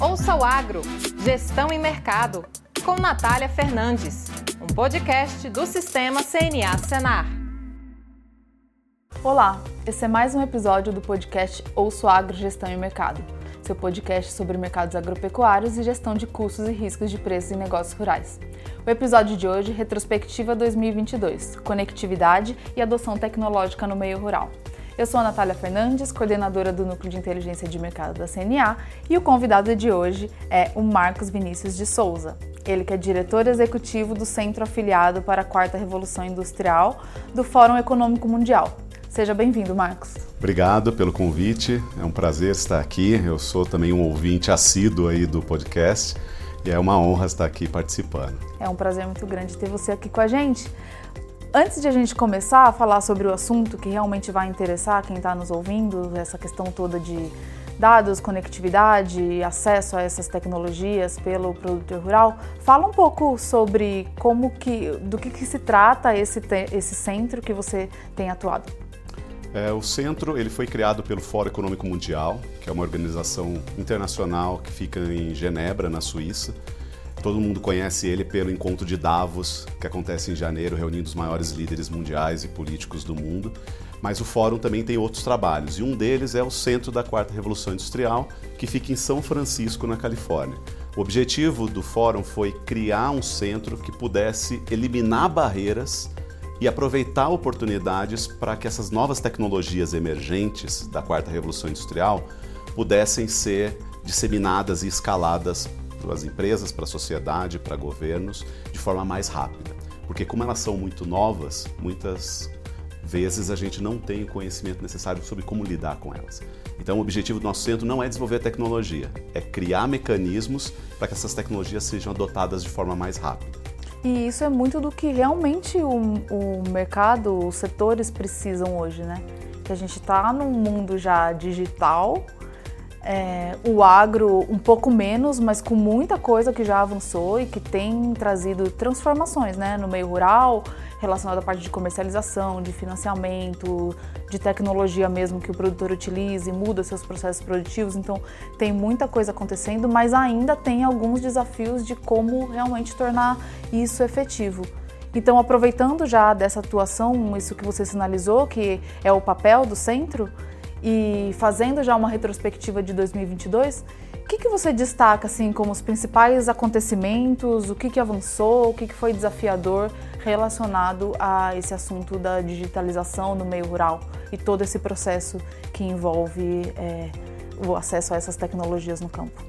Ouça o Agro, Gestão e Mercado, com Natália Fernandes, um podcast do Sistema CNA Senar. Olá, esse é mais um episódio do podcast Ouça o Agro, Gestão e Mercado, seu podcast sobre mercados agropecuários e gestão de custos e riscos de preços em negócios rurais. O episódio de hoje, Retrospectiva 2022, Conectividade e Adoção Tecnológica no Meio Rural. Eu sou a Natália Fernandes, coordenadora do Núcleo de Inteligência de Mercado da CNA, e o convidado de hoje é o Marcos Vinícius de Souza. Ele que é diretor executivo do Centro Afiliado para a Quarta Revolução Industrial do Fórum Econômico Mundial. Seja bem-vindo, Marcos. Obrigado pelo convite. É um prazer estar aqui. Eu sou também um ouvinte assíduo aí do podcast e é uma honra estar aqui participando. É um prazer muito grande ter você aqui com a gente. Antes de a gente começar a falar sobre o assunto que realmente vai interessar quem está nos ouvindo, essa questão toda de dados, conectividade, acesso a essas tecnologias pelo produtor rural, fala um pouco sobre como que, do que, que se trata esse, esse centro que você tem atuado. É, o centro ele foi criado pelo Fórum Econômico Mundial, que é uma organização internacional que fica em Genebra, na Suíça. Todo mundo conhece ele pelo encontro de Davos, que acontece em janeiro, reunindo os maiores líderes mundiais e políticos do mundo. Mas o fórum também tem outros trabalhos, e um deles é o Centro da Quarta Revolução Industrial, que fica em São Francisco, na Califórnia. O objetivo do fórum foi criar um centro que pudesse eliminar barreiras e aproveitar oportunidades para que essas novas tecnologias emergentes da quarta revolução industrial pudessem ser disseminadas e escaladas para as empresas, para a sociedade, para governos, de forma mais rápida. Porque como elas são muito novas, muitas vezes a gente não tem o conhecimento necessário sobre como lidar com elas. Então, o objetivo do nosso centro não é desenvolver tecnologia, é criar mecanismos para que essas tecnologias sejam adotadas de forma mais rápida. E isso é muito do que realmente o, o mercado, os setores precisam hoje, né? Que a gente está num mundo já digital, é, o agro um pouco menos, mas com muita coisa que já avançou e que tem trazido transformações né, no meio rural, relacionado à parte de comercialização, de financiamento, de tecnologia mesmo que o produtor utilize, muda seus processos produtivos. Então tem muita coisa acontecendo, mas ainda tem alguns desafios de como realmente tornar isso efetivo. Então, aproveitando já dessa atuação, isso que você sinalizou, que é o papel do centro, e fazendo já uma retrospectiva de 2022, o que, que você destaca assim como os principais acontecimentos, o que, que avançou, o que, que foi desafiador relacionado a esse assunto da digitalização no meio rural e todo esse processo que envolve é, o acesso a essas tecnologias no campo?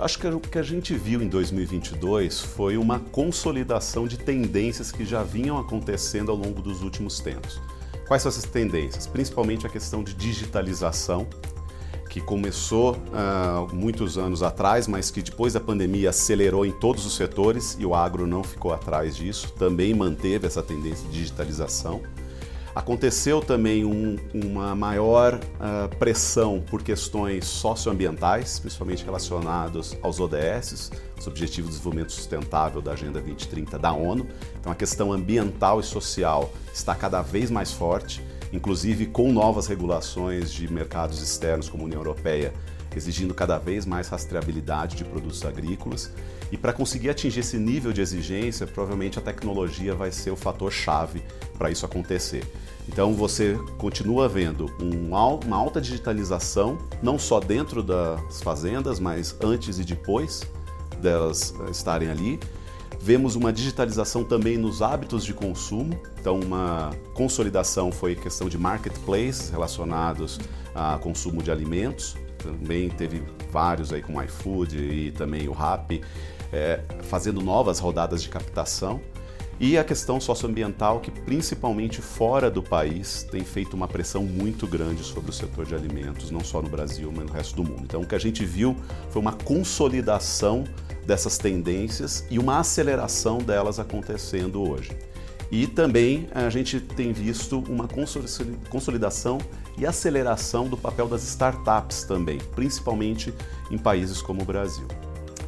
Acho que o que a gente viu em 2022 foi uma consolidação de tendências que já vinham acontecendo ao longo dos últimos tempos. Quais são essas tendências? Principalmente a questão de digitalização, que começou uh, muitos anos atrás, mas que depois da pandemia acelerou em todos os setores e o agro não ficou atrás disso, também manteve essa tendência de digitalização. Aconteceu também um, uma maior uh, pressão por questões socioambientais, principalmente relacionados aos ODS, os Objetivos de Desenvolvimento Sustentável da Agenda 2030 da ONU. Então, a questão ambiental e social está cada vez mais forte, inclusive com novas regulações de mercados externos, como a União Europeia, exigindo cada vez mais rastreabilidade de produtos agrícolas. E para conseguir atingir esse nível de exigência, provavelmente a tecnologia vai ser o fator chave para isso acontecer. Então você continua vendo uma alta digitalização, não só dentro das fazendas, mas antes e depois delas estarem ali. Vemos uma digitalização também nos hábitos de consumo, então uma consolidação foi questão de marketplaces relacionados a consumo de alimentos, também teve vários aí o iFood e também o Rappi, é, fazendo novas rodadas de captação. E a questão socioambiental, que principalmente fora do país tem feito uma pressão muito grande sobre o setor de alimentos, não só no Brasil, mas no resto do mundo. Então, o que a gente viu foi uma consolidação dessas tendências e uma aceleração delas acontecendo hoje. E também a gente tem visto uma consolidação e aceleração do papel das startups também, principalmente em países como o Brasil.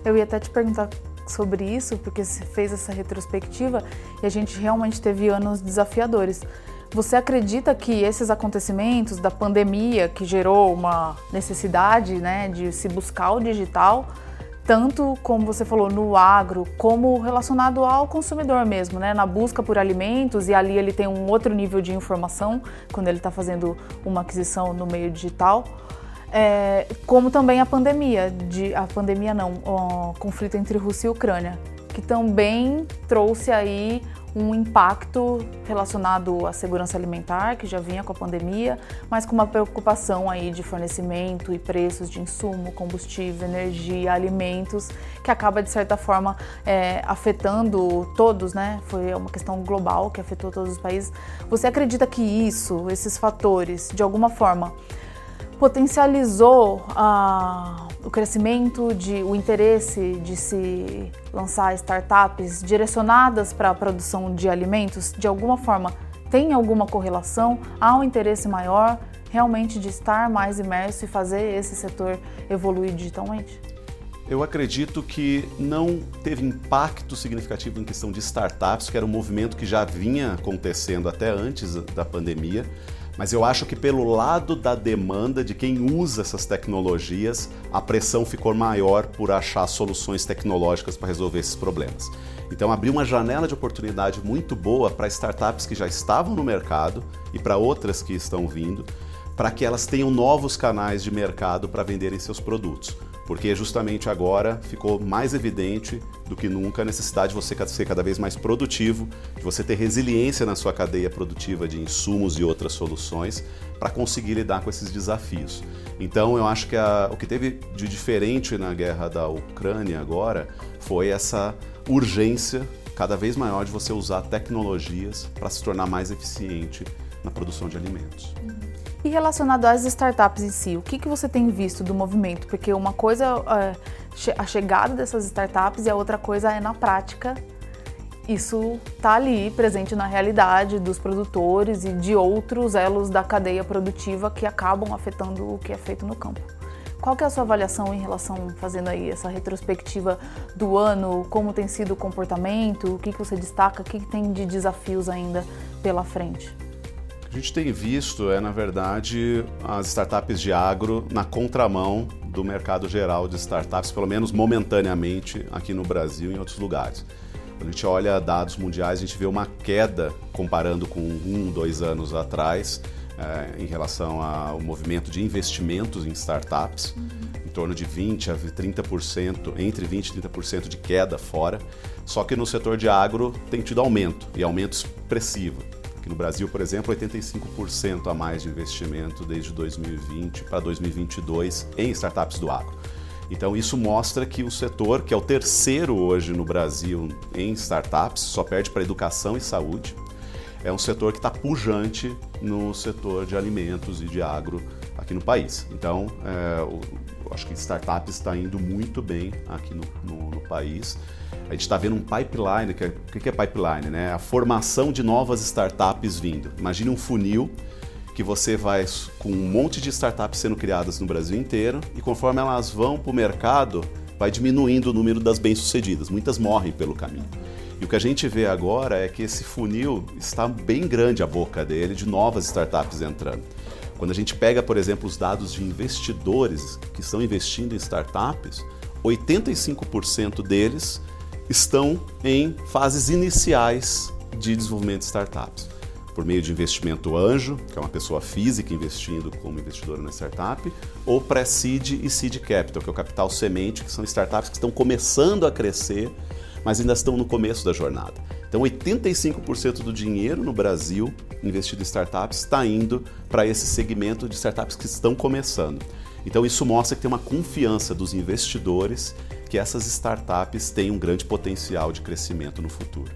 Eu ia até te perguntar sobre isso, porque você fez essa retrospectiva e a gente realmente teve anos desafiadores. Você acredita que esses acontecimentos da pandemia, que gerou uma necessidade né, de se buscar o digital, tanto como você falou no agro, como relacionado ao consumidor mesmo, né? Na busca por alimentos e ali ele tem um outro nível de informação quando ele está fazendo uma aquisição no meio digital. É, como também a pandemia, de, a pandemia não, o conflito entre Rússia e Ucrânia, que também trouxe aí um impacto relacionado à segurança alimentar, que já vinha com a pandemia, mas com uma preocupação aí de fornecimento e preços de insumo, combustível, energia, alimentos, que acaba de certa forma é, afetando todos, né? Foi uma questão global que afetou todos os países. Você acredita que isso, esses fatores, de alguma forma, potencializou a o crescimento, de, o interesse de se lançar startups direcionadas para a produção de alimentos, de alguma forma tem alguma correlação? Há um interesse maior realmente de estar mais imerso e fazer esse setor evoluir digitalmente? Eu acredito que não teve impacto significativo em questão de startups, que era um movimento que já vinha acontecendo até antes da pandemia mas eu acho que pelo lado da demanda de quem usa essas tecnologias, a pressão ficou maior por achar soluções tecnológicas para resolver esses problemas. Então abriu uma janela de oportunidade muito boa para startups que já estavam no mercado e para outras que estão vindo, para que elas tenham novos canais de mercado para venderem seus produtos porque justamente agora ficou mais evidente do que nunca a necessidade de você ser cada vez mais produtivo, de você ter resiliência na sua cadeia produtiva de insumos e outras soluções para conseguir lidar com esses desafios. Então, eu acho que a, o que teve de diferente na guerra da Ucrânia agora foi essa urgência cada vez maior de você usar tecnologias para se tornar mais eficiente na produção de alimentos. E relacionado às startups em si, o que, que você tem visto do movimento? Porque uma coisa é a chegada dessas startups e a outra coisa é na prática. Isso está ali presente na realidade dos produtores e de outros elos da cadeia produtiva que acabam afetando o que é feito no campo. Qual que é a sua avaliação em relação, fazendo aí essa retrospectiva do ano, como tem sido o comportamento, o que, que você destaca, o que, que tem de desafios ainda pela frente? A gente tem visto, é na verdade, as startups de agro na contramão do mercado geral de startups, pelo menos momentaneamente aqui no Brasil e em outros lugares. Quando a gente olha dados mundiais, a gente vê uma queda comparando com um, dois anos atrás, é, em relação ao movimento de investimentos em startups, uhum. em torno de 20% a 30%, entre 20% e 30% de queda fora. Só que no setor de agro tem tido aumento, e aumento expressivo. No Brasil, por exemplo, 85% a mais de investimento desde 2020 para 2022 em startups do agro. Então, isso mostra que o setor, que é o terceiro hoje no Brasil em startups, só perde para educação e saúde, é um setor que está pujante no setor de alimentos e de agro aqui no país. Então, é, acho que startups está indo muito bem aqui no, no, no país a gente está vendo um pipeline, que é, o que é pipeline? Né? A formação de novas startups vindo. Imagine um funil que você vai com um monte de startups sendo criadas no Brasil inteiro e conforme elas vão para o mercado, vai diminuindo o número das bem-sucedidas. Muitas morrem pelo caminho. E o que a gente vê agora é que esse funil está bem grande a boca dele de novas startups entrando. Quando a gente pega, por exemplo, os dados de investidores que estão investindo em startups, 85% deles estão em fases iniciais de desenvolvimento de startups. Por meio de investimento anjo, que é uma pessoa física investindo como investidora na startup, ou pré-seed e seed capital, que é o capital semente, que são startups que estão começando a crescer, mas ainda estão no começo da jornada. Então, 85% do dinheiro no Brasil investido em startups está indo para esse segmento de startups que estão começando. Então, isso mostra que tem uma confiança dos investidores que essas startups têm um grande potencial de crescimento no futuro.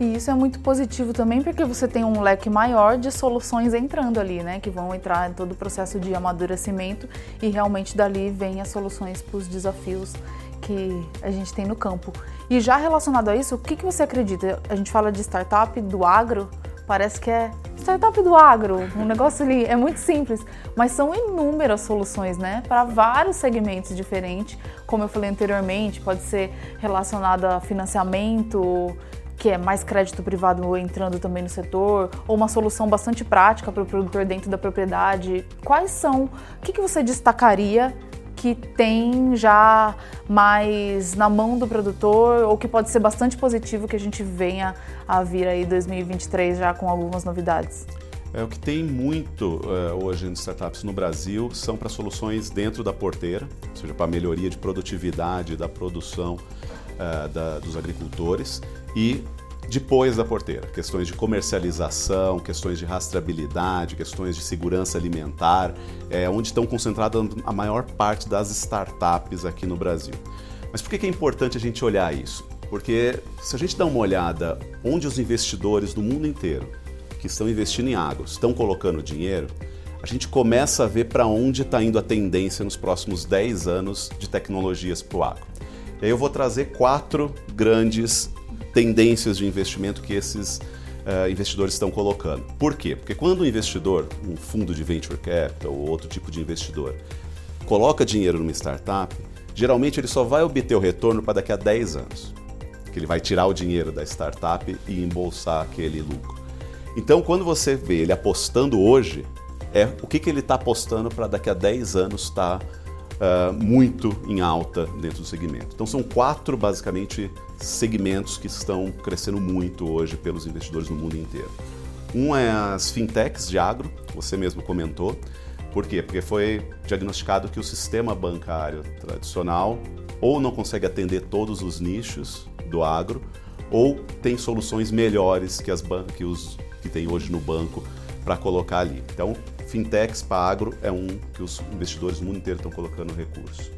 E isso é muito positivo também porque você tem um leque maior de soluções entrando ali, né? Que vão entrar em todo o processo de amadurecimento e realmente dali vem as soluções para os desafios que a gente tem no campo. E já relacionado a isso, o que, que você acredita? A gente fala de startup do agro, parece que é startup do agro, um negócio ali é muito simples, mas são inúmeras soluções, né, para vários segmentos diferentes. Como eu falei anteriormente, pode ser relacionado a financiamento, que é mais crédito privado entrando também no setor, ou uma solução bastante prática para o produtor dentro da propriedade? Quais são? O que, que você destacaria que tem já mais na mão do produtor ou que pode ser bastante positivo que a gente venha a vir aí 2023 já com algumas novidades? É, o que tem muito uh, hoje em startups no Brasil são para soluções dentro da porteira, ou seja, para melhoria de produtividade da produção uh, da, dos agricultores e depois da porteira, questões de comercialização, questões de rastreabilidade, questões de segurança alimentar, é onde estão concentradas a maior parte das startups aqui no Brasil. Mas por que é importante a gente olhar isso? Porque se a gente dá uma olhada onde os investidores do mundo inteiro que estão investindo em agro estão colocando dinheiro, a gente começa a ver para onde está indo a tendência nos próximos 10 anos de tecnologias para o agro. E aí eu vou trazer quatro grandes tendências de investimento que esses uh, investidores estão colocando. Por quê? Porque quando um investidor, um fundo de venture capital ou outro tipo de investidor, coloca dinheiro numa startup, geralmente ele só vai obter o retorno para daqui a 10 anos. Que ele vai tirar o dinheiro da startup e embolsar aquele lucro. Então, quando você vê ele apostando hoje, é o que, que ele está apostando para daqui a 10 anos estar tá, uh, muito em alta dentro do segmento. Então, são quatro, basicamente, segmentos que estão crescendo muito hoje pelos investidores no mundo inteiro. Um é as fintechs de agro, você mesmo comentou. Por quê? Porque foi diagnosticado que o sistema bancário tradicional ou não consegue atender todos os nichos do agro, ou tem soluções melhores que, as que os que tem hoje no banco para colocar ali. Então, fintechs para agro é um que os investidores do mundo inteiro estão colocando recurso.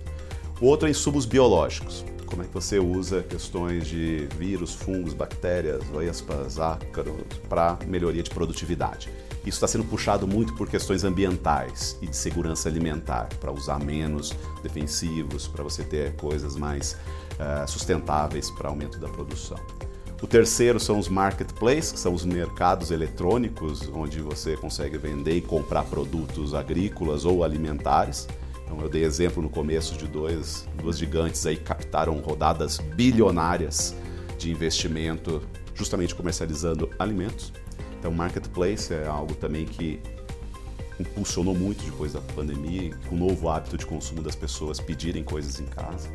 O outro é insumos biológicos. Como é que você usa questões de vírus, fungos, bactérias, vespas, ácaros para melhoria de produtividade. Isso está sendo puxado muito por questões ambientais e de segurança alimentar, para usar menos defensivos, para você ter coisas mais uh, sustentáveis para aumento da produção. O terceiro são os marketplaces, que são os mercados eletrônicos, onde você consegue vender e comprar produtos agrícolas ou alimentares. Então, eu dei exemplo no começo de dois, duas gigantes aí que captaram rodadas bilionárias de investimento justamente comercializando alimentos. Então, marketplace é algo também que impulsionou muito depois da pandemia, com o novo hábito de consumo das pessoas pedirem coisas em casa.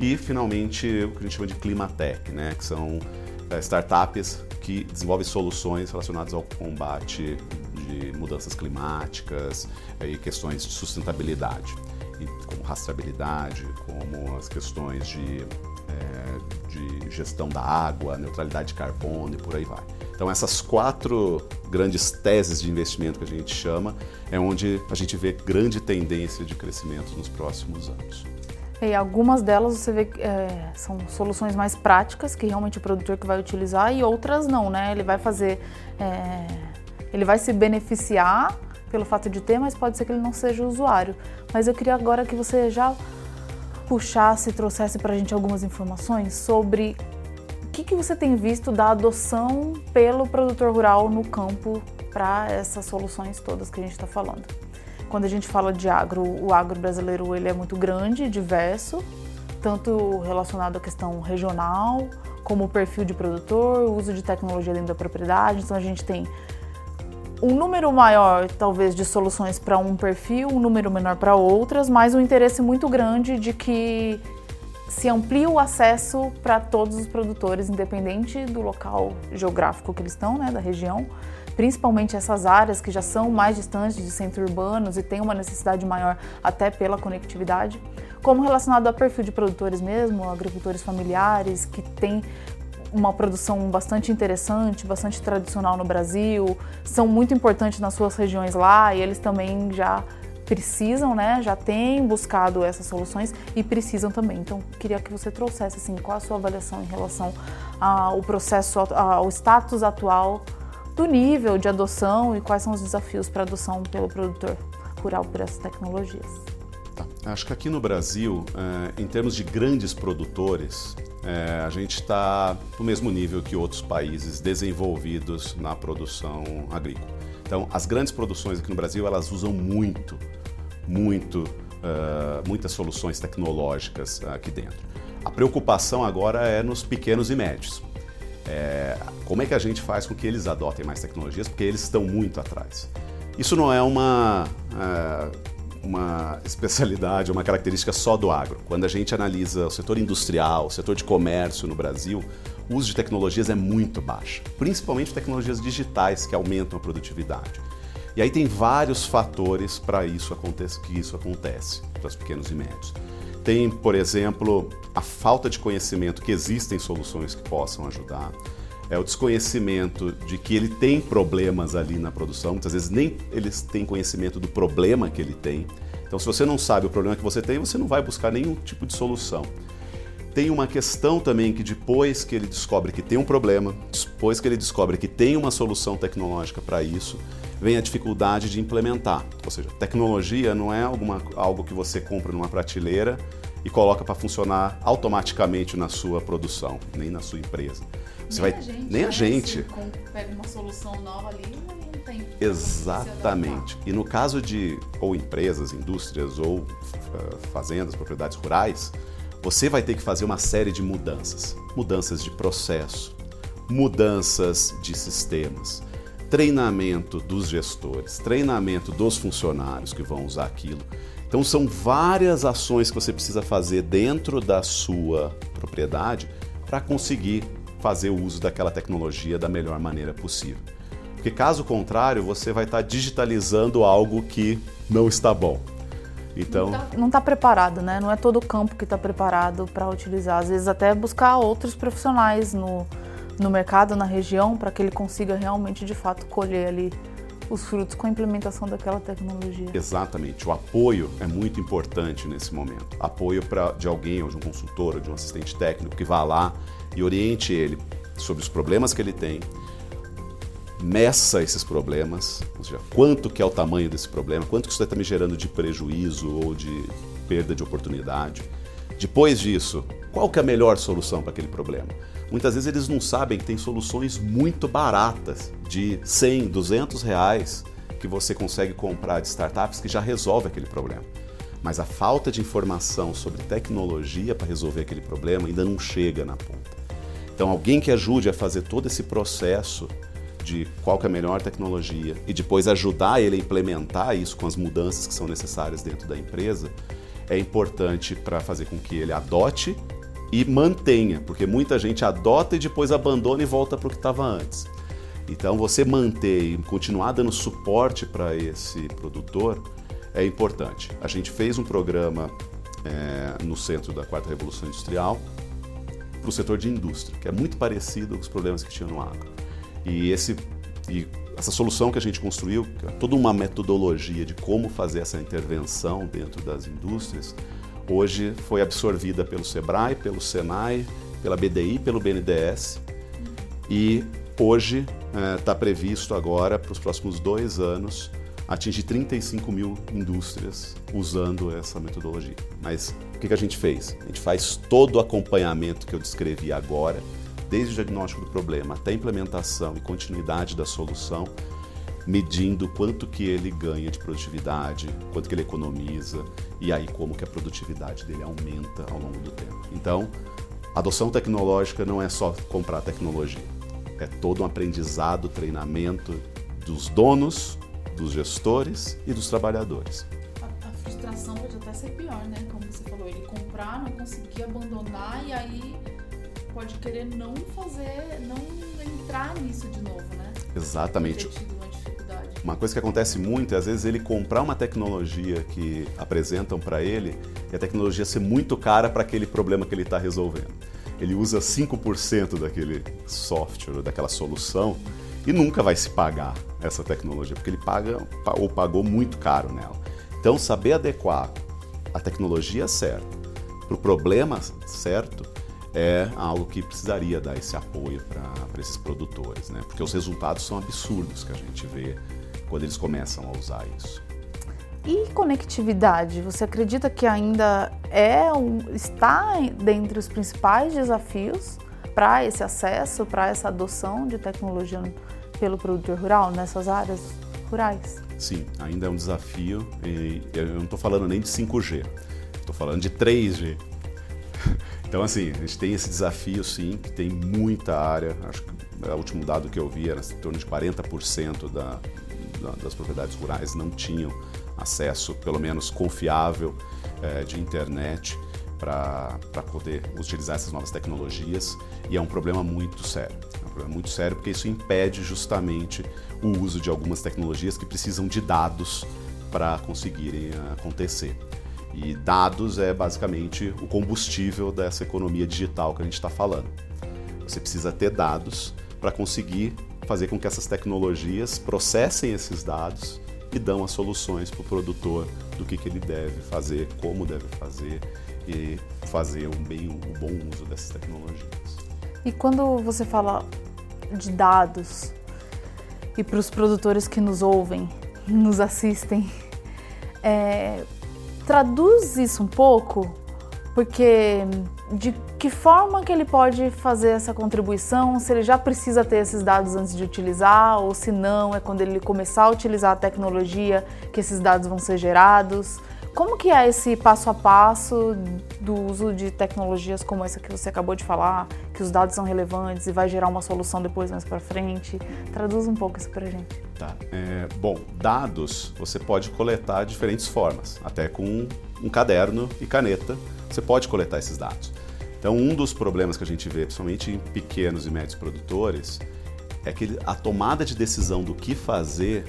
E, finalmente, o que a gente chama de Climatech, né? que são startups que desenvolvem soluções relacionadas ao combate de mudanças climáticas e questões de sustentabilidade, como rastreabilidade, como as questões de, é, de gestão da água, neutralidade de carbono e por aí vai. Então, essas quatro grandes teses de investimento que a gente chama é onde a gente vê grande tendência de crescimento nos próximos anos. E algumas delas você vê que é, são soluções mais práticas, que realmente o produtor que vai utilizar, e outras não, né? Ele vai fazer. É, ele vai se beneficiar pelo fato de ter, mas pode ser que ele não seja usuário. Mas eu queria agora que você já puxasse, trouxesse para a gente algumas informações sobre o que, que você tem visto da adoção pelo produtor rural no campo para essas soluções todas que a gente está falando. Quando a gente fala de agro, o agro brasileiro ele é muito grande, diverso, tanto relacionado à questão regional, como o perfil de produtor, o uso de tecnologia dentro da propriedade. Então a gente tem um número maior, talvez, de soluções para um perfil, um número menor para outras, mas um interesse muito grande de que se amplie o acesso para todos os produtores, independente do local geográfico que eles estão, né, da região principalmente essas áreas que já são mais distantes de centros urbanos e têm uma necessidade maior até pela conectividade, como relacionado a perfil de produtores mesmo, agricultores familiares que têm uma produção bastante interessante, bastante tradicional no Brasil, são muito importantes nas suas regiões lá e eles também já precisam, né, já têm buscado essas soluções e precisam também. Então, queria que você trouxesse assim, qual a sua avaliação em relação ao processo, ao status atual do nível de adoção e quais são os desafios para adoção pelo produtor rural por essas tecnologias. Tá. Acho que aqui no Brasil, é, em termos de grandes produtores, é, a gente está no mesmo nível que outros países desenvolvidos na produção agrícola. Então, as grandes produções aqui no Brasil, elas usam muito, muito, uh, muitas soluções tecnológicas aqui dentro. A preocupação agora é nos pequenos e médios. É, como é que a gente faz com que eles adotem mais tecnologias? Porque eles estão muito atrás. Isso não é uma, é, uma especialidade, uma característica só do agro. Quando a gente analisa o setor industrial, o setor de comércio no Brasil, o uso de tecnologias é muito baixo, principalmente tecnologias digitais que aumentam a produtividade. E aí tem vários fatores para isso acontecer, que isso acontece para os pequenos e médios. Tem, por exemplo, a falta de conhecimento que existem soluções que possam ajudar. É o desconhecimento de que ele tem problemas ali na produção. Muitas vezes nem eles têm conhecimento do problema que ele tem. Então, se você não sabe o problema que você tem, você não vai buscar nenhum tipo de solução. Tem uma questão também que depois que ele descobre que tem um problema, depois que ele descobre que tem uma solução tecnológica para isso, vem a dificuldade de implementar. Ou seja, tecnologia não é alguma, algo que você compra numa prateleira e coloca para funcionar automaticamente na sua produção, nem na sua empresa. Você nem vai, a gente, nem a né? gente. pega uma solução nova ali, não tem. Exatamente. E no caso de ou empresas, indústrias ou uh, fazendas, propriedades rurais, você vai ter que fazer uma série de mudanças. Mudanças de processo, mudanças de sistemas, treinamento dos gestores, treinamento dos funcionários que vão usar aquilo. Então são várias ações que você precisa fazer dentro da sua propriedade para conseguir fazer o uso daquela tecnologia da melhor maneira possível. Porque caso contrário, você vai estar digitalizando algo que não está bom. Então, não está preparado, né? Não é todo o campo que está preparado para utilizar. Às vezes até buscar outros profissionais no, no mercado, na região, para que ele consiga realmente, de fato, colher ali os frutos com a implementação daquela tecnologia. Exatamente. O apoio é muito importante nesse momento. Apoio de alguém, ou de um consultor, ou de um assistente técnico que vá lá e oriente ele sobre os problemas que ele tem, meça esses problemas, ou seja, quanto que é o tamanho desse problema, quanto que isso está me gerando de prejuízo ou de perda de oportunidade. Depois disso, qual que é a melhor solução para aquele problema? Muitas vezes eles não sabem que tem soluções muito baratas, de 100, 200 reais, que você consegue comprar de startups que já resolve aquele problema. Mas a falta de informação sobre tecnologia para resolver aquele problema ainda não chega na ponta. Então, alguém que ajude a fazer todo esse processo de qual é a melhor tecnologia e depois ajudar ele a implementar isso com as mudanças que são necessárias dentro da empresa, é importante para fazer com que ele adote e mantenha, porque muita gente adota e depois abandona e volta para o que estava antes. Então, você manter e continuar dando suporte para esse produtor é importante. A gente fez um programa é, no centro da quarta revolução industrial para o setor de indústria, que é muito parecido com os problemas que tinha no agro. E, esse, e essa solução que a gente construiu, é toda uma metodologia de como fazer essa intervenção dentro das indústrias, hoje foi absorvida pelo SEBRAE, pelo SENAI, pela BDI, pelo BNDES e hoje está é, previsto agora para os próximos dois anos atingir 35 mil indústrias usando essa metodologia. Mas o que, que a gente fez? A gente faz todo o acompanhamento que eu descrevi agora, desde o diagnóstico do problema até a implementação e continuidade da solução, medindo quanto que ele ganha de produtividade, quanto que ele economiza e aí como que a produtividade dele aumenta ao longo do tempo. Então, adoção tecnológica não é só comprar tecnologia, é todo um aprendizado, treinamento dos donos, dos gestores e dos trabalhadores. A, a frustração pode até ser pior, né? Como você falou, ele comprar, não conseguir abandonar e aí pode querer não fazer, não entrar nisso de novo, né? Exatamente. Uma coisa que acontece muito é às vezes ele comprar uma tecnologia que apresentam para ele e a tecnologia ser muito cara para aquele problema que ele está resolvendo. Ele usa 5% daquele software, daquela solução e nunca vai se pagar essa tecnologia, porque ele paga ou pagou muito caro nela. Então, saber adequar a tecnologia certa para o problema certo é algo que precisaria dar esse apoio para esses produtores, né? porque os resultados são absurdos que a gente vê quando eles começam a usar isso. E conectividade, você acredita que ainda é um, está dentre os principais desafios para esse acesso, para essa adoção de tecnologia pelo produtor rural nessas áreas rurais? Sim, ainda é um desafio e eu não estou falando nem de 5G, estou falando de 3G. Então, assim, a gente tem esse desafio, sim, que tem muita área. Acho que o último dado que eu vi era em torno de 40% da, da, das propriedades rurais não tinham acesso, pelo menos confiável, é, de internet para poder utilizar essas novas tecnologias. E é um problema muito sério. É um problema muito sério porque isso impede justamente o uso de algumas tecnologias que precisam de dados para conseguirem acontecer. E dados é basicamente o combustível dessa economia digital que a gente está falando. Você precisa ter dados para conseguir fazer com que essas tecnologias processem esses dados e dão as soluções para o produtor do que, que ele deve fazer, como deve fazer e fazer um bem, um bom uso dessas tecnologias. E quando você fala de dados e para os produtores que nos ouvem, nos assistem, é, traduz isso um pouco, porque de que forma que ele pode fazer essa contribuição, se ele já precisa ter esses dados antes de utilizar, ou se não, é quando ele começar a utilizar a tecnologia que esses dados vão ser gerados. Como que é esse passo a passo do uso de tecnologias como essa que você acabou de falar, que os dados são relevantes e vai gerar uma solução depois mais para frente? Traduz um pouco isso para gente. Tá. É, bom, dados você pode coletar de diferentes formas, até com um caderno e caneta você pode coletar esses dados. Então, um dos problemas que a gente vê, principalmente em pequenos e médios produtores, é que a tomada de decisão do que fazer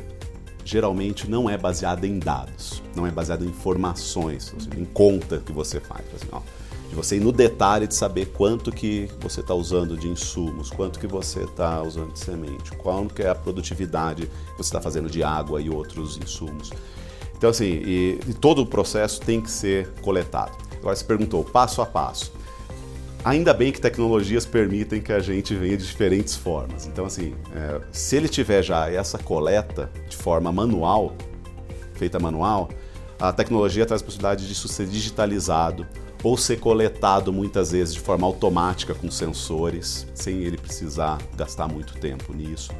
geralmente não é baseada em dados, não é baseada em informações, em conta que você faz. Assim, ó, de você ir no detalhe de saber quanto que você está usando de insumos, quanto que você está usando de semente, qual que é a produtividade que você está fazendo de água e outros insumos. Então, assim, e, e todo o processo tem que ser coletado. Agora, você perguntou passo a passo. Ainda bem que tecnologias permitem que a gente venha de diferentes formas. Então, assim, é, se ele tiver já essa coleta de forma manual, feita manual, a tecnologia traz a possibilidade disso ser digitalizado ou ser coletado muitas vezes de forma automática com sensores, sem ele precisar gastar muito tempo nisso.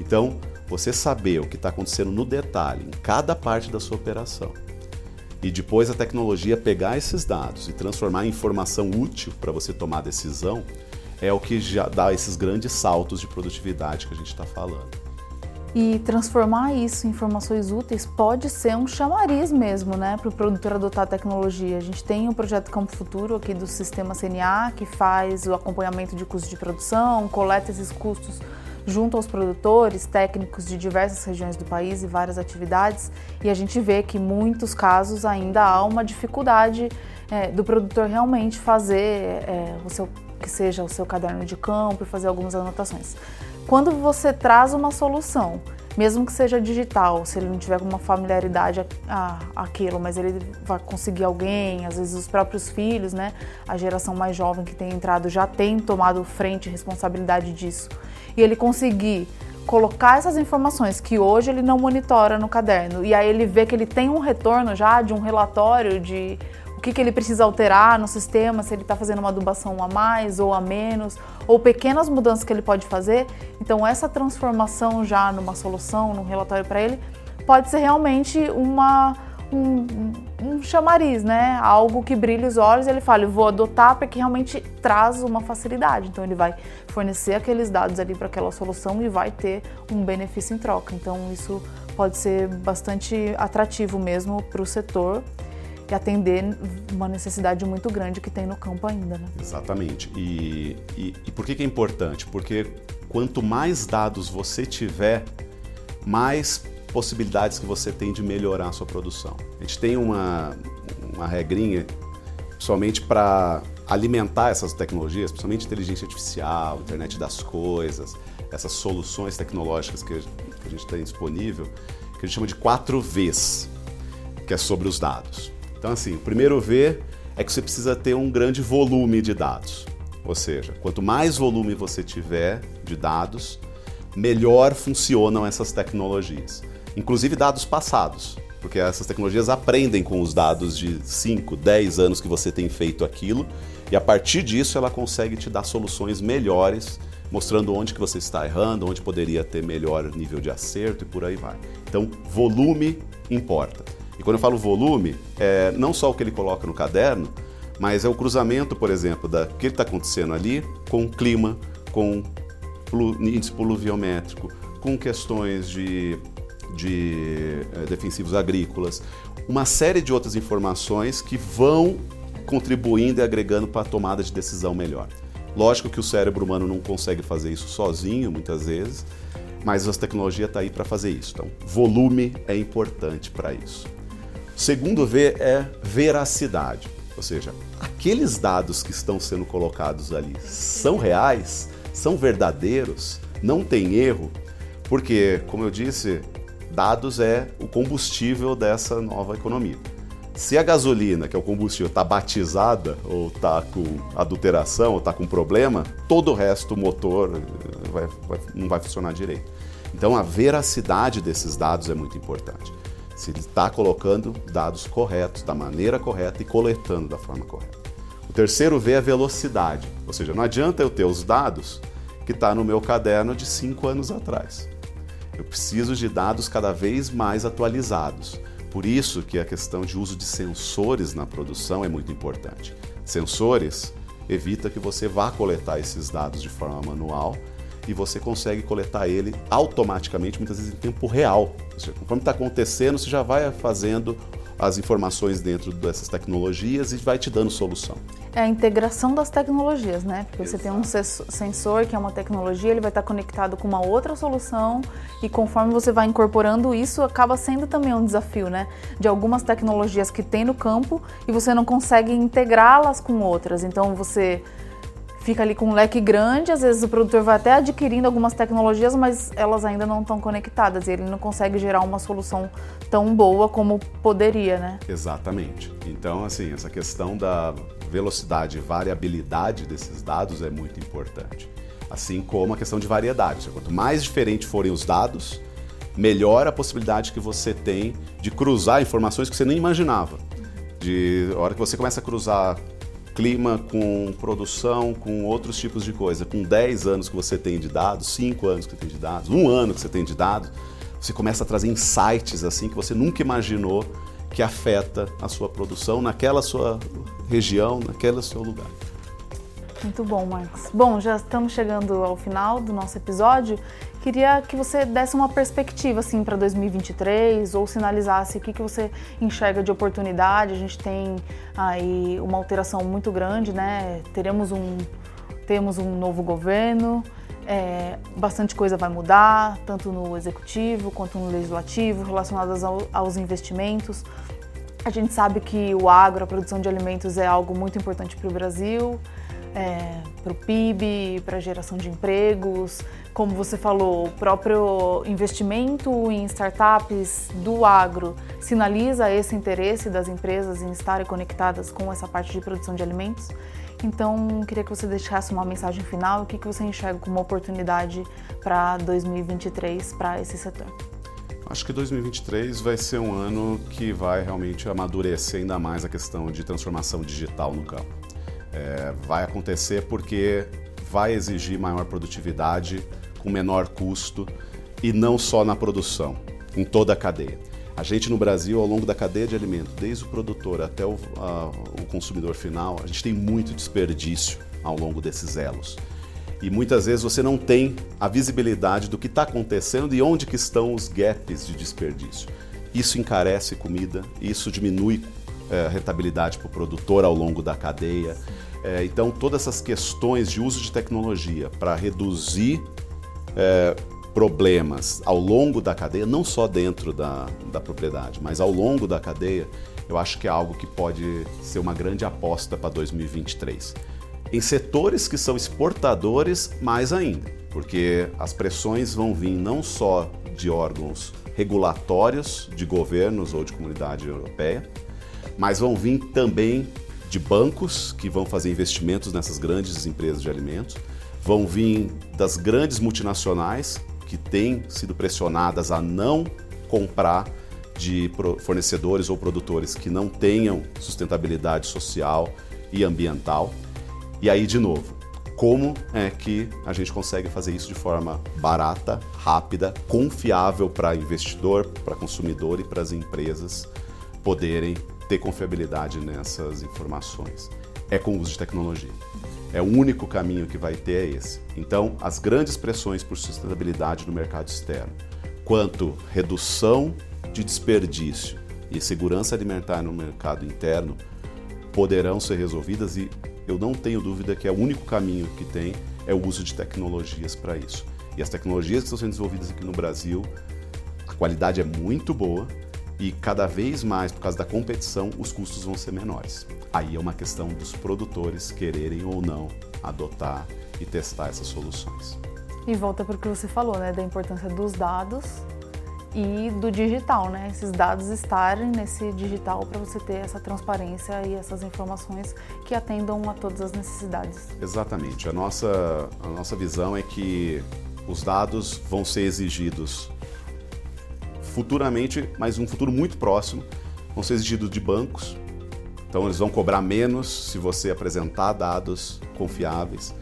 Então, você saber o que está acontecendo no detalhe, em cada parte da sua operação, e depois a tecnologia pegar esses dados e transformar em informação útil para você tomar decisão, é o que já dá esses grandes saltos de produtividade que a gente está falando. E transformar isso em informações úteis pode ser um chamariz mesmo, né, para o produtor adotar a tecnologia. A gente tem o projeto Campo Futuro aqui do Sistema CNA, que faz o acompanhamento de custos de produção, coleta esses custos junto aos produtores, técnicos de diversas regiões do país e várias atividades, e a gente vê que em muitos casos ainda há uma dificuldade é, do produtor realmente fazer é, o seu que seja o seu caderno de campo e fazer algumas anotações. Quando você traz uma solução, mesmo que seja digital, se ele não tiver uma familiaridade aquilo, mas ele vai conseguir alguém, às vezes os próprios filhos, né? A geração mais jovem que tem entrado já tem tomado frente e responsabilidade disso. E ele conseguir colocar essas informações que hoje ele não monitora no caderno e aí ele vê que ele tem um retorno já de um relatório de o que, que ele precisa alterar no sistema, se ele está fazendo uma adubação a mais ou a menos, ou pequenas mudanças que ele pode fazer. Então, essa transformação já numa solução, num relatório para ele, pode ser realmente uma, um, um, chamariz, né? Algo que brilha os olhos ele fala, eu vou adotar porque realmente traz uma facilidade. Então, ele vai fornecer aqueles dados ali para aquela solução e vai ter um benefício em troca. Então, isso pode ser bastante atrativo mesmo para o setor e atender uma necessidade muito grande que tem no campo ainda. Né? Exatamente. E, e, e por que, que é importante? Porque quanto mais dados você tiver, mais possibilidades que você tem de melhorar a sua produção. A gente tem uma, uma regrinha, somente para alimentar essas tecnologias, principalmente inteligência artificial, internet das coisas, essas soluções tecnológicas que a gente tem disponível, que a gente chama de 4 Vs, que é sobre os dados. Então, assim, o primeiro V é que você precisa ter um grande volume de dados. Ou seja, quanto mais volume você tiver de dados, melhor funcionam essas tecnologias. Inclusive dados passados, porque essas tecnologias aprendem com os dados de 5, 10 anos que você tem feito aquilo, e a partir disso ela consegue te dar soluções melhores, mostrando onde que você está errando, onde poderia ter melhor nível de acerto e por aí vai. Então, volume importa. E quando eu falo volume, é não só o que ele coloca no caderno, mas é o cruzamento, por exemplo, da que está acontecendo ali com o clima, com índice pluviométrico, com questões de, de é, defensivos agrícolas, uma série de outras informações que vão contribuindo e agregando para a tomada de decisão melhor. Lógico que o cérebro humano não consegue fazer isso sozinho, muitas vezes, mas a tecnologia está aí para fazer isso. Então, volume é importante para isso. Segundo V é veracidade, ou seja, aqueles dados que estão sendo colocados ali são reais, são verdadeiros, não tem erro, porque, como eu disse, dados é o combustível dessa nova economia. Se a gasolina, que é o combustível, está batizada ou está com adulteração ou está com problema, todo o resto, o motor, vai, vai, não vai funcionar direito. Então a veracidade desses dados é muito importante. Se ele está colocando dados corretos, da maneira correta e coletando da forma correta. O terceiro V é velocidade, ou seja, não adianta eu ter os dados que está no meu caderno de cinco anos atrás. Eu preciso de dados cada vez mais atualizados. Por isso que a questão de uso de sensores na produção é muito importante. Sensores evita que você vá coletar esses dados de forma manual e você consegue coletar ele automaticamente, muitas vezes em tempo real. Seja, conforme está acontecendo, você já vai fazendo as informações dentro dessas tecnologias e vai te dando solução. É a integração das tecnologias, né? Porque Exato. você tem um sensor que é uma tecnologia, ele vai estar conectado com uma outra solução e conforme você vai incorporando isso, acaba sendo também um desafio, né? De algumas tecnologias que tem no campo e você não consegue integrá-las com outras. Então você fica ali com um leque grande, às vezes o produtor vai até adquirindo algumas tecnologias, mas elas ainda não estão conectadas e ele não consegue gerar uma solução tão boa como poderia, né? Exatamente. Então, assim, essa questão da velocidade e variabilidade desses dados é muito importante. Assim como a questão de variedade. Quanto mais diferentes forem os dados, melhor a possibilidade que você tem de cruzar informações que você nem imaginava. De a hora que você começa a cruzar clima com produção, com outros tipos de coisa. Com 10 anos que você tem de dados, 5 anos que você tem de dados, um ano que você tem de dados, você começa a trazer insights assim que você nunca imaginou que afeta a sua produção naquela sua região, naquele seu lugar. Muito bom, Marcos. Bom, já estamos chegando ao final do nosso episódio. Queria que você desse uma perspectiva assim para 2023 ou sinalizasse o que, que você enxerga de oportunidade. A gente tem aí uma alteração muito grande, né? Teremos um, temos um novo governo, é, bastante coisa vai mudar, tanto no executivo quanto no legislativo, relacionadas ao, aos investimentos. A gente sabe que o agro, a produção de alimentos, é algo muito importante para o Brasil é, para o PIB, para a geração de empregos. Como você falou, o próprio investimento em startups do agro sinaliza esse interesse das empresas em estarem conectadas com essa parte de produção de alimentos. Então, queria que você deixasse uma mensagem final. O que, que você enxerga como oportunidade para 2023 para esse setor? Acho que 2023 vai ser um ano que vai realmente amadurecer ainda mais a questão de transformação digital no campo. É, vai acontecer porque vai exigir maior produtividade com menor custo e não só na produção, em toda a cadeia. A gente no Brasil, ao longo da cadeia de alimento, desde o produtor até o, a, o consumidor final, a gente tem muito desperdício ao longo desses elos. E muitas vezes você não tem a visibilidade do que está acontecendo e onde que estão os gaps de desperdício. Isso encarece comida, isso diminui é, rentabilidade para o produtor ao longo da cadeia. É, então, todas essas questões de uso de tecnologia para reduzir é, problemas ao longo da cadeia, não só dentro da, da propriedade, mas ao longo da cadeia, eu acho que é algo que pode ser uma grande aposta para 2023. Em setores que são exportadores, mais ainda, porque as pressões vão vir não só de órgãos regulatórios de governos ou de comunidade europeia, mas vão vir também de bancos que vão fazer investimentos nessas grandes empresas de alimentos, vão vir das grandes multinacionais que têm sido pressionadas a não comprar de fornecedores ou produtores que não tenham sustentabilidade social e ambiental. E aí, de novo, como é que a gente consegue fazer isso de forma barata, rápida, confiável para investidor, para consumidor e para as empresas poderem ter confiabilidade nessas informações. é com o uso de tecnologia. É o único caminho que vai ter é esse. Então, as grandes pressões por sustentabilidade no mercado externo, quanto redução de desperdício e segurança alimentar no mercado interno, poderão ser resolvidas e eu não tenho dúvida que é o único caminho que tem é o uso de tecnologias para isso. E as tecnologias que estão sendo desenvolvidas aqui no Brasil, a qualidade é muito boa e cada vez mais, por causa da competição, os custos vão ser menores. Aí é uma questão dos produtores quererem ou não adotar e testar essas soluções. E volta para o que você falou, né, da importância dos dados e do digital, né? Esses dados estarem nesse digital para você ter essa transparência e essas informações que atendam a todas as necessidades. Exatamente. A nossa, a nossa visão é que os dados vão ser exigidos futuramente, mas um futuro muito próximo, vão ser exigidos de bancos. Então eles vão cobrar menos se você apresentar dados confiáveis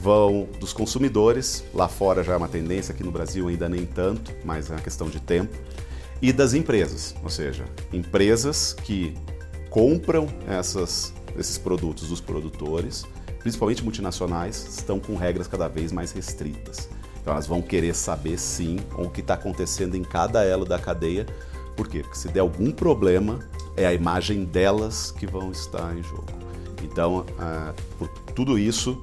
vão dos consumidores, lá fora já é uma tendência, aqui no Brasil ainda nem tanto, mas é uma questão de tempo, e das empresas, ou seja, empresas que compram essas, esses produtos dos produtores, principalmente multinacionais, estão com regras cada vez mais restritas. Então elas vão querer saber sim o que está acontecendo em cada elo da cadeia. Por quê? Porque se der algum problema, é a imagem delas que vão estar em jogo. Então, uh, por tudo isso,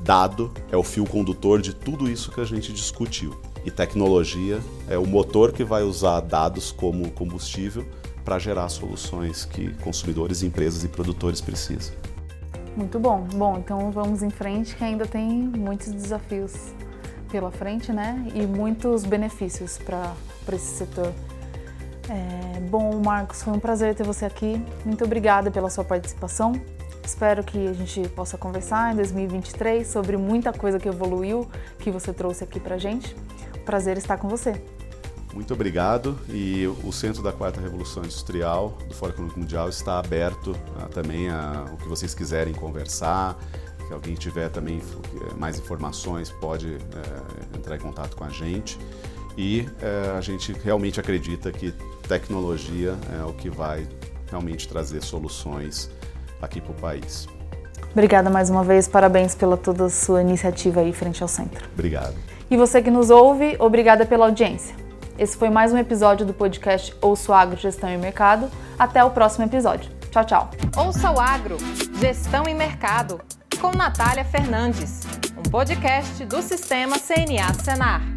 Dado é o fio condutor de tudo isso que a gente discutiu. E tecnologia é o motor que vai usar dados como combustível para gerar soluções que consumidores, empresas e produtores precisam. Muito bom. Bom, então vamos em frente que ainda tem muitos desafios pela frente, né? E muitos benefícios para esse setor. É, bom, Marcos, foi um prazer ter você aqui. Muito obrigada pela sua participação. Espero que a gente possa conversar em 2023 sobre muita coisa que evoluiu, que você trouxe aqui pra gente. Prazer estar com você. Muito obrigado. E o Centro da Quarta Revolução Industrial do Fórum Econômico Mundial está aberto uh, também a o que vocês quiserem conversar. Se alguém tiver também mais informações, pode uh, entrar em contato com a gente. E uh, a gente realmente acredita que tecnologia é o que vai realmente trazer soluções aqui para o país. Obrigada mais uma vez, parabéns pela toda a sua iniciativa aí frente ao centro. Obrigado. E você que nos ouve, obrigada pela audiência. Esse foi mais um episódio do podcast Ouço Agro, Gestão e Mercado. Até o próximo episódio. Tchau, tchau. Ouça o Agro, Gestão e Mercado, com Natália Fernandes, um podcast do Sistema CNA Senar.